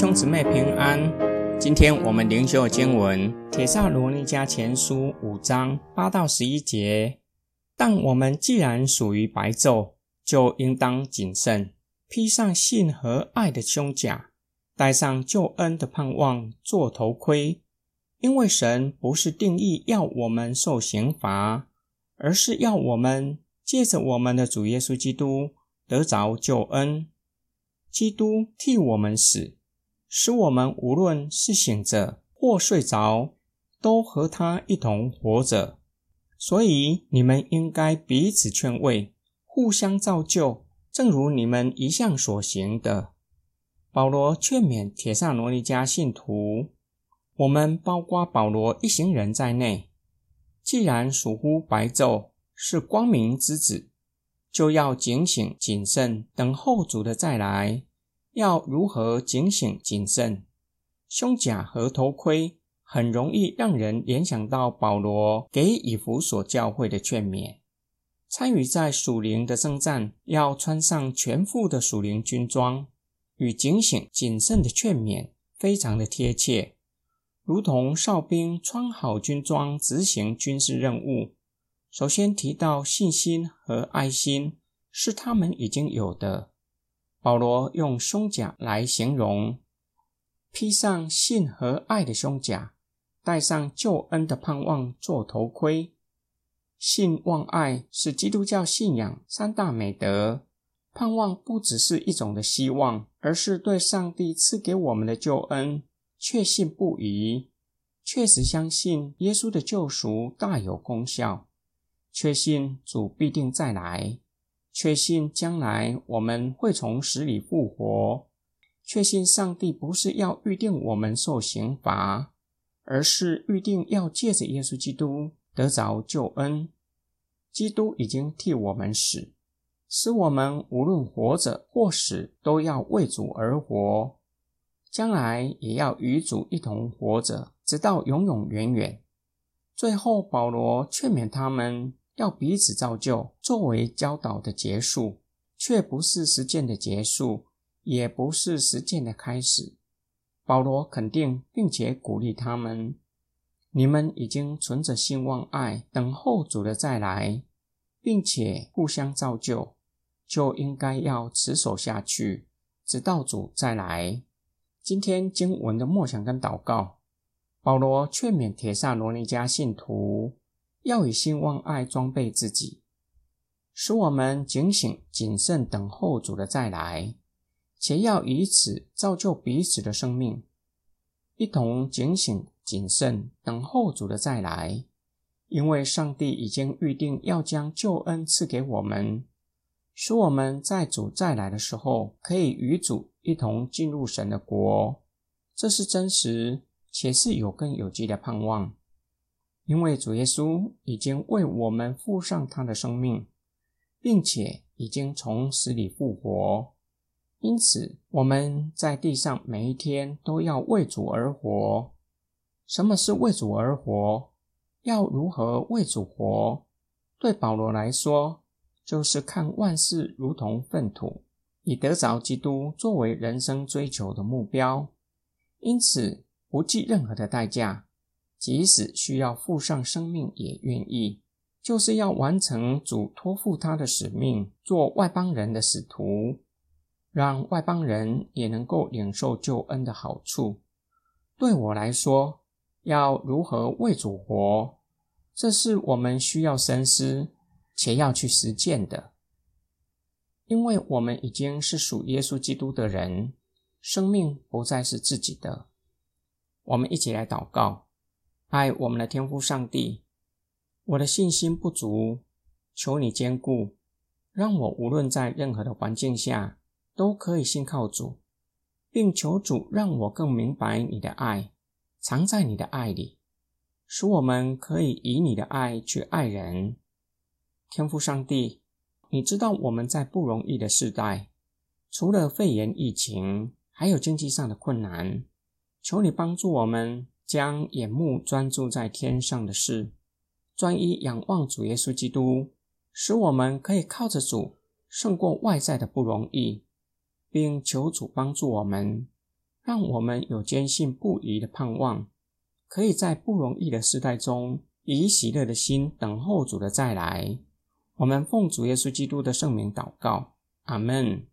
兄姊妹平安。今天我们灵修经文《铁萨罗尼迦前书》五章八到十一节。但我们既然属于白昼，就应当谨慎，披上信和爱的胸甲，戴上救恩的盼望做头盔。因为神不是定义要我们受刑罚，而是要我们借着我们的主耶稣基督得着救恩。基督替我们死。使我们无论是醒着或睡着，都和他一同活着。所以你们应该彼此劝慰，互相造就，正如你们一向所行的。保罗劝勉铁萨罗尼迦信徒，我们包括保罗一行人在内，既然属乎白昼，是光明之子，就要警醒谨慎，等候主的再来。要如何警醒谨慎？胸甲和头盔很容易让人联想到保罗给以弗所教会的劝勉。参与在属灵的征战，要穿上全副的属灵军装，与警醒谨慎的劝勉非常的贴切，如同哨兵穿好军装执行军事任务。首先提到信心和爱心，是他们已经有的。保罗用胸甲来形容，披上信和爱的胸甲，戴上救恩的盼望做头盔。信望爱是基督教信仰三大美德。盼望不只是一种的希望，而是对上帝赐给我们的救恩确信不疑，确实相信耶稣的救赎大有功效，确信主必定再来。确信将来我们会从死里复活，确信上帝不是要预定我们受刑罚，而是预定要借着耶稣基督得着救恩。基督已经替我们死，使我们无论活着或死，都要为主而活，将来也要与主一同活着，直到永永远远。最后，保罗劝勉他们。要彼此造就，作为教导的结束，却不是实践的结束，也不是实践的开始。保罗肯定并且鼓励他们：你们已经存着希望、爱，等候主的再来，并且互相造就，就应该要持守下去，直到主再来。今天经文的默想跟祷告，保罗劝勉铁萨罗尼迦信徒。要以兴旺爱装备自己，使我们警醒谨慎等候主的再来，且要以此造就彼此的生命，一同警醒谨慎等候主的再来。因为上帝已经预定要将救恩赐给我们，使我们在主再来的时候，可以与主一同进入神的国。这是真实且是有根有基的盼望。因为主耶稣已经为我们付上他的生命，并且已经从死里复活，因此我们在地上每一天都要为主而活。什么是为主而活？要如何为主活？对保罗来说，就是看万事如同粪土，以得着基督作为人生追求的目标，因此不计任何的代价。即使需要付上生命，也愿意，就是要完成主托付他的使命，做外邦人的使徒，让外邦人也能够领受救恩的好处。对我来说，要如何为主活，这是我们需要深思且要去实践的，因为我们已经是属耶稣基督的人，生命不再是自己的。我们一起来祷告。爱我们的天父上帝，我的信心不足，求你坚固，让我无论在任何的环境下都可以信靠主，并求主让我更明白你的爱，藏在你的爱里，使我们可以以你的爱去爱人。天父上帝，你知道我们在不容易的时代，除了肺炎疫情，还有经济上的困难，求你帮助我们。将眼目专注在天上的事，专一仰望主耶稣基督，使我们可以靠着主胜过外在的不容易，并求主帮助我们，让我们有坚信不疑的盼望，可以在不容易的时代中，以喜乐的心等候主的再来。我们奉主耶稣基督的圣名祷告，阿门。